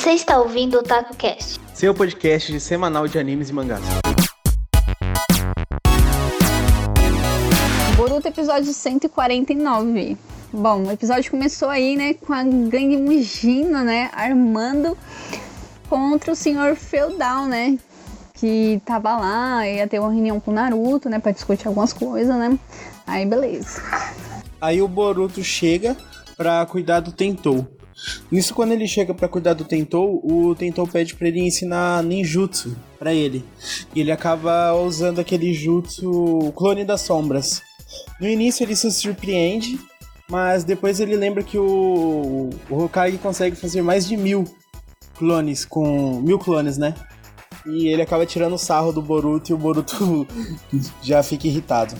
Você está ouvindo o TacoCast, seu podcast de semanal de animes e mangás. Boruto episódio 149. Bom, o episódio começou aí, né, com a grande Mugino, né, armando contra o senhor feudal, né, que tava lá, ia ter uma reunião com o Naruto, né, pra discutir algumas coisas, né, aí beleza. Aí o Boruto chega pra cuidar do Tentou. Nisso, quando ele chega para cuidar do Tentou, o Tentou pede para ele ensinar ninjutsu para ele. E ele acaba usando aquele jutsu clone das sombras. No início ele se surpreende, mas depois ele lembra que o, o Hokage consegue fazer mais de mil clones com mil clones, né? E ele acaba tirando o sarro do Boruto e o Boruto já fica irritado.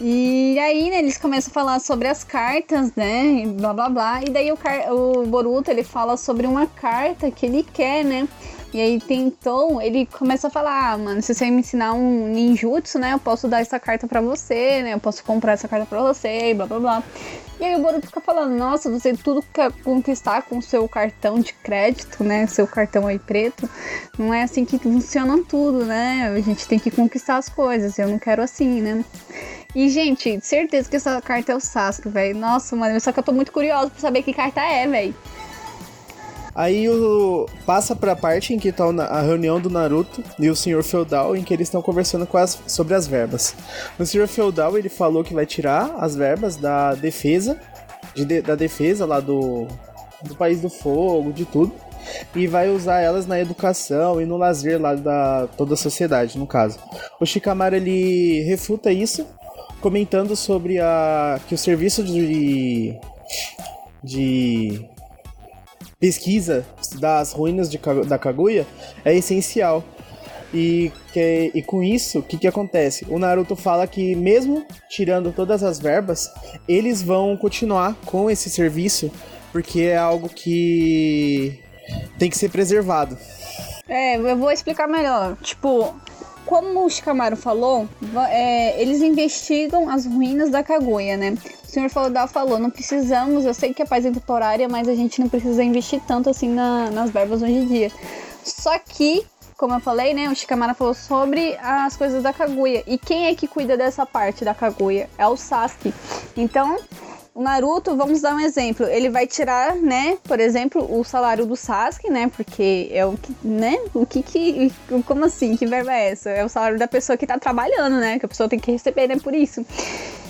E aí, né, eles começam a falar sobre as cartas, né, blá blá blá. E daí o, o Boruto, ele fala sobre uma carta que ele quer, né, e aí tentou, ele começa a falar, ah, mano, se você me ensinar um ninjutsu, né, eu posso dar essa carta pra você, né, eu posso comprar essa carta pra você, e blá blá blá. E aí o Boruto fica falando, nossa, você tudo quer conquistar com seu cartão de crédito, né, seu cartão aí preto, não é assim que funciona tudo, né, a gente tem que conquistar as coisas, eu não quero assim, né. E, gente, certeza que essa carta é o Sasuke, velho. Nossa, mano, só que eu tô muito curiosa pra saber que carta é, velho. Aí o passa pra parte em que tá a reunião do Naruto e o Senhor Feudal, em que eles estão conversando as, sobre as verbas. O Senhor Feudal ele falou que vai tirar as verbas da defesa, de, da defesa lá do, do País do Fogo, de tudo, e vai usar elas na educação e no lazer lá da toda a sociedade, no caso. O Shikamaru ele refuta isso, comentando sobre a que o serviço de de pesquisa das ruínas de, da Kaguya é essencial. E, que, e com isso, o que, que acontece? O Naruto fala que, mesmo tirando todas as verbas, eles vão continuar com esse serviço, porque é algo que tem que ser preservado. É, eu vou explicar melhor. Tipo, como o Shikamaru falou, é, eles investigam as ruínas da Kaguya, né? O senhor Feudal falou, não precisamos, eu sei que a paz é temporária, mas a gente não precisa investir tanto assim na, nas verbas hoje em dia. Só que, como eu falei, né, o Shikamaru falou sobre as coisas da Kaguya. E quem é que cuida dessa parte da Kaguya? É o Sasuke. Então, o Naruto, vamos dar um exemplo, ele vai tirar, né, por exemplo, o salário do Sasuke, né, porque é o que, né, o que que, como assim, que verba é essa? É o salário da pessoa que tá trabalhando, né, que a pessoa tem que receber, né, por isso.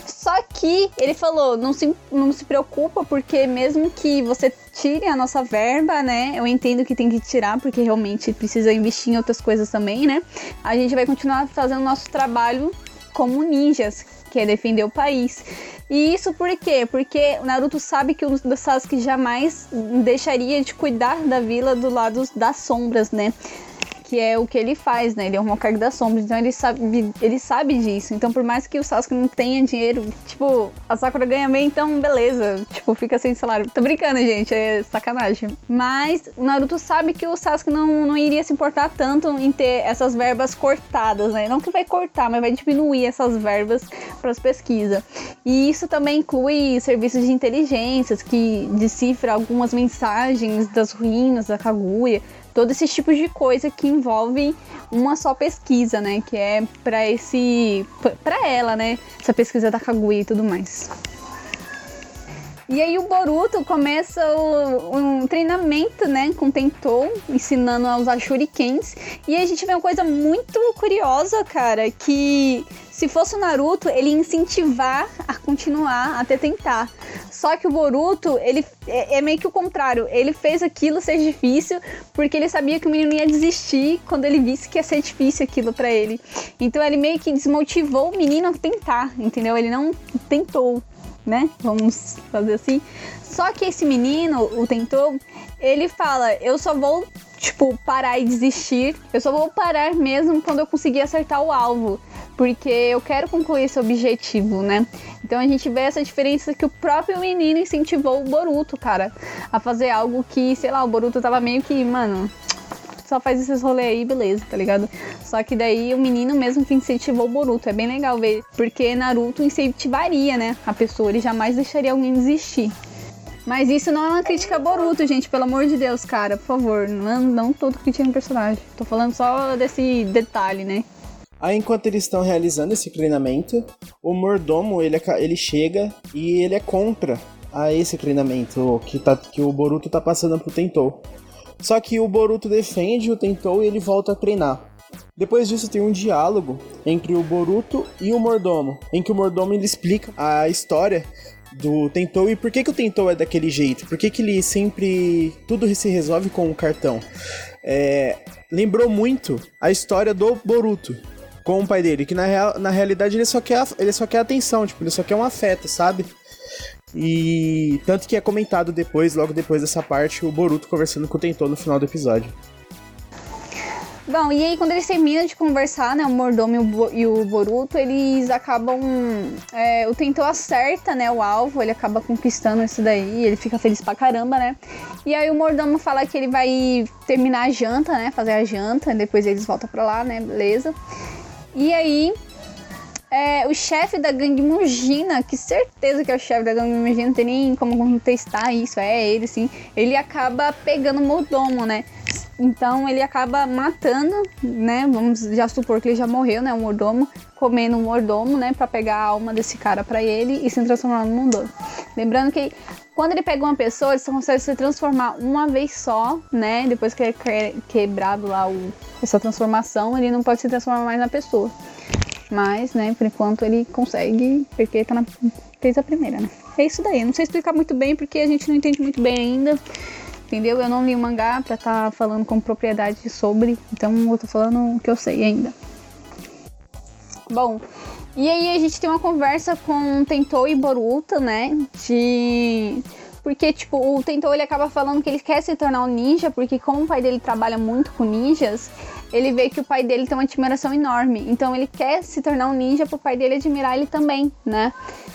Só que ele falou, não se, não se preocupa, porque mesmo que você tire a nossa verba, né? Eu entendo que tem que tirar, porque realmente precisa investir em outras coisas também, né? A gente vai continuar fazendo nosso trabalho como ninjas, que é defender o país. E isso por quê? Porque o Naruto sabe que o Sasuke jamais deixaria de cuidar da vila do lado das sombras, né? Que é o que ele faz, né? Ele é um Hokage das sombras, então ele sabe, ele sabe disso. Então, por mais que o Sasuke não tenha dinheiro, tipo, a Sakura ganha bem, então beleza. Tipo, fica sem salário. Tô brincando, gente, é sacanagem. Mas o Naruto sabe que o Sasuke não, não iria se importar tanto em ter essas verbas cortadas, né? Não que vai cortar, mas vai diminuir essas verbas para as pesquisas. E isso também inclui serviços de inteligências que decifra algumas mensagens das ruínas da Kaguya todo esse tipo de coisa que envolve uma só pesquisa, né? Que é para esse, para ela, né? Essa pesquisa da Kaguya e tudo mais. E aí o Boruto começa o, um treinamento, né, com Tentou, ensinando a usar shurikens. E aí a gente vê uma coisa muito curiosa, cara, que se fosse o Naruto, ele incentivar a continuar, até tentar. Só que o Boruto, ele é, é, meio que o contrário. Ele fez aquilo ser difícil porque ele sabia que o menino ia desistir quando ele visse que ia ser difícil aquilo para ele. Então ele meio que desmotivou o menino a tentar, entendeu? Ele não tentou né? Vamos fazer assim. Só que esse menino, o tentou, ele fala: Eu só vou, tipo, parar e desistir. Eu só vou parar mesmo quando eu conseguir acertar o alvo. Porque eu quero concluir esse objetivo, né? Então a gente vê essa diferença que o próprio menino incentivou o Boruto, cara, a fazer algo que, sei lá, o Boruto tava meio que, mano, só faz esses rolês aí, beleza, tá ligado? Só que daí o menino mesmo que incentivou o Boruto. É bem legal ver. Porque Naruto incentivaria, né? A pessoa, ele jamais deixaria alguém desistir. Mas isso não é uma crítica a Boruto, gente, pelo amor de Deus, cara, por favor. Não, não todo criticando o personagem. Tô falando só desse detalhe, né? Aí enquanto eles estão realizando esse treinamento, o mordomo ele, ele chega e ele é contra a esse treinamento que, tá, que o Boruto tá passando pro Tentou. Só que o Boruto defende o Tentou e ele volta a treinar. Depois disso tem um diálogo entre o Boruto e o mordomo, em que o mordomo ele explica a história do Tentou e por que, que o Tentou é daquele jeito, por que, que ele sempre. tudo se resolve com o cartão. É, lembrou muito a história do Boruto com o pai dele, que na, real, na realidade ele só, quer, ele só quer atenção, tipo, ele só quer um afeto, sabe? E tanto que é comentado depois, logo depois dessa parte, o Boruto conversando com o Tentou no final do episódio. Bom, e aí quando eles terminam de conversar, né, o Mordomo e o Boruto, eles acabam... É, o Tentou acerta, né, o alvo, ele acaba conquistando isso daí, ele fica feliz pra caramba, né? E aí o Mordomo fala que ele vai terminar a janta, né, fazer a janta, depois eles voltam pra lá, né, beleza. E aí é, o chefe da gangue Mugina, que certeza que é o chefe da gangue Mugina, não tem nem como contestar isso, é ele sim. Ele acaba pegando o Mordomo, né? Então ele acaba matando, né? Vamos já supor que ele já morreu, né? O mordomo, comendo o mordomo, né? Pra pegar a alma desse cara pra ele e se transformar no mordomo. Lembrando que quando ele pega uma pessoa, ele só consegue se transformar uma vez só, né? Depois que é quebrado lá o, essa transformação, ele não pode se transformar mais na pessoa. Mas, né, por enquanto ele consegue, porque tá na, fez a primeira, né? É isso daí. Não sei explicar muito bem porque a gente não entende muito bem ainda entendeu? Eu não li o mangá pra estar tá falando com propriedade sobre, então eu tô falando o que eu sei ainda. Bom, e aí a gente tem uma conversa com Tentou e Boruto, né? De porque, tipo, o Tentou ele acaba falando que ele quer se tornar um ninja, porque como o pai dele trabalha muito com ninjas, ele vê que o pai dele tem uma admiração enorme. Então ele quer se tornar um ninja pro pai dele admirar ele também, né?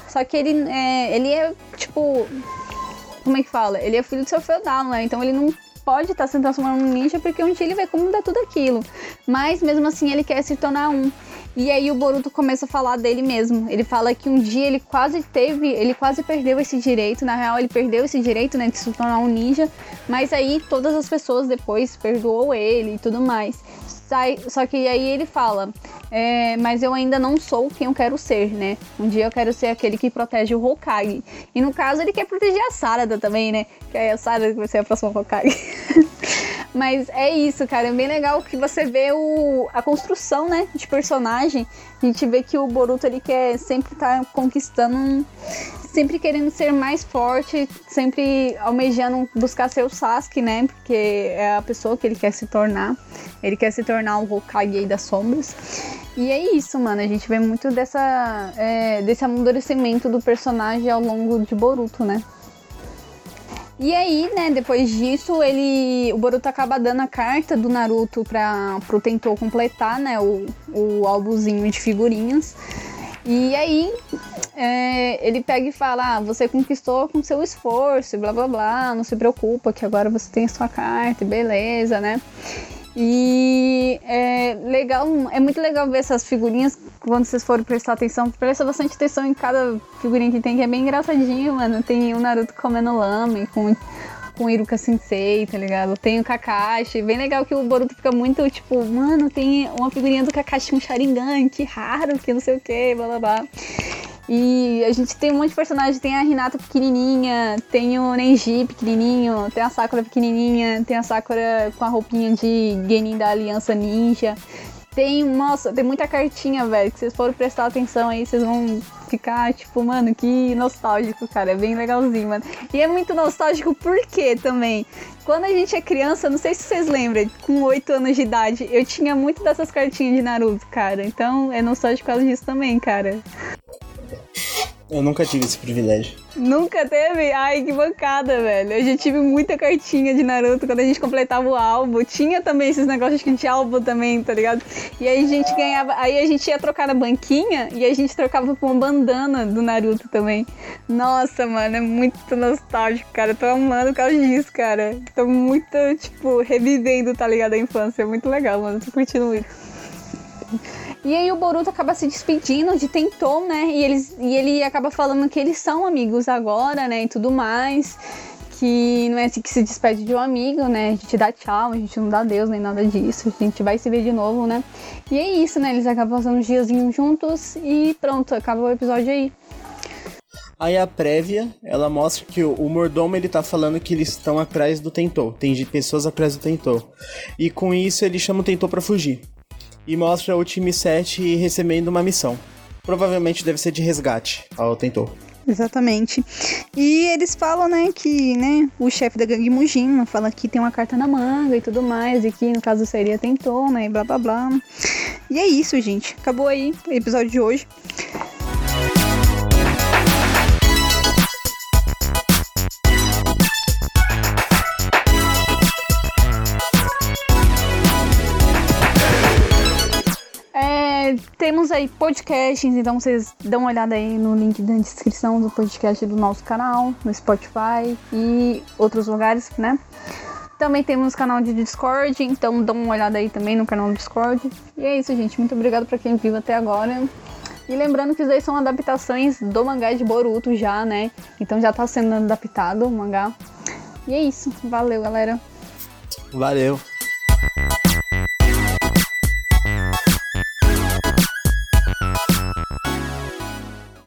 Só que ele é, ele é, tipo, como é que fala? Ele é filho do seu feudal, né? Então ele não pode estar tá se transformando num ninja porque um dia ele vai comandar tudo aquilo. Mas mesmo assim ele quer se tornar um. E aí o Boruto começa a falar dele mesmo. Ele fala que um dia ele quase teve, ele quase perdeu esse direito. Na real, ele perdeu esse direito, né, de se tornar um ninja. Mas aí todas as pessoas depois perdoou ele e tudo mais. Só que aí ele fala, é, mas eu ainda não sou quem eu quero ser, né? Um dia eu quero ser aquele que protege o Hokage. E no caso ele quer proteger a Sarada também, né? Que aí a Sarada vai ser a próxima Hokage. mas é isso, cara. É bem legal que você vê o, a construção, né? De personagem. A gente vê que o Boruto ele quer sempre estar tá conquistando sempre querendo ser mais forte, sempre almejando buscar ser o Sasuke, né? Porque é a pessoa que ele quer se tornar. Ele quer se tornar o Hokage das sombras. E é isso, mano. A gente vê muito dessa, é, desse amadurecimento do personagem ao longo de Boruto, né? E aí, né, depois disso, ele. O Boruto acaba dando a carta do Naruto para pro Tentou completar, né? O, o álbumzinho de figurinhas. E aí é, ele pega e fala: ah, você conquistou com seu esforço, blá blá blá, não se preocupa que agora você tem a sua carta, beleza, né? E é legal, é muito legal ver essas figurinhas quando vocês forem prestar atenção. Presta bastante atenção em cada figurinha que tem, que é bem engraçadinho, mano. Tem o Naruto comendo lame com com Iruka Sensei, tá ligado? Tem o Kakashi, bem legal que o Boruto fica muito tipo, mano, tem uma figurinha do Kakashi com Sharingan, que raro, que não sei o que, blá blá blá. E a gente tem um monte de personagens, tem a Hinata pequenininha, tem o Nenji pequenininho, tem a Sakura pequenininha, tem a Sakura com a roupinha de Genin da Aliança Ninja. Tem, nossa, tem muita cartinha, velho, que vocês forem prestar atenção aí, vocês vão ficar, tipo, mano, que nostálgico, cara. É bem legalzinho, mano. E é muito nostálgico porque também. Quando a gente é criança, não sei se vocês lembram, com 8 anos de idade, eu tinha muito dessas cartinhas de Naruto, cara. Então é nostálgico por causa disso também, cara. Eu nunca tive esse privilégio. Nunca teve? Ai, que bancada, velho. Eu já tive muita cartinha de Naruto quando a gente completava o álbum. Tinha também esses negócios de álbum também, tá ligado? E aí a gente ganhava. Aí a gente ia trocar na banquinha e a gente trocava por uma bandana do Naruto também. Nossa, mano, é muito nostálgico, cara. Eu tô amando por causa disso, cara. Tô muito, tipo, revivendo, tá ligado? A infância. É muito legal, mano. Tô curtindo muito. E aí o Boruto acaba se despedindo de Tentou, né? E, eles, e ele acaba falando que eles são amigos agora, né? E tudo mais. Que não é assim que se despede de um amigo, né? A gente dá tchau, a gente não dá Deus nem nada disso. A gente vai se ver de novo, né? E é isso, né? Eles acabam passando uns diazinhos juntos e pronto, acabou o episódio aí. Aí a prévia, ela mostra que o, o mordomo ele tá falando que eles estão atrás do Tentou. Tem pessoas atrás do Tentou. E com isso ele chama o Tentou para fugir. E mostra o time 7 recebendo uma missão. Provavelmente deve ser de resgate ao Tentou. Exatamente. E eles falam, né, que, né, o chefe da gangue Mujin fala que tem uma carta na manga e tudo mais, e que no caso seria Tentou, né, e blá blá blá. E é isso, gente. Acabou aí o episódio de hoje. Temos aí podcasts, então vocês dão uma olhada aí no link da descrição do podcast do nosso canal, no Spotify e outros lugares, né? Também temos canal de Discord, então dão uma olhada aí também no canal do Discord. E é isso, gente. Muito obrigado pra quem viu até agora. E lembrando que isso aí são adaptações do mangá de Boruto já, né? Então já tá sendo adaptado o mangá. E é isso. Valeu, galera. Valeu.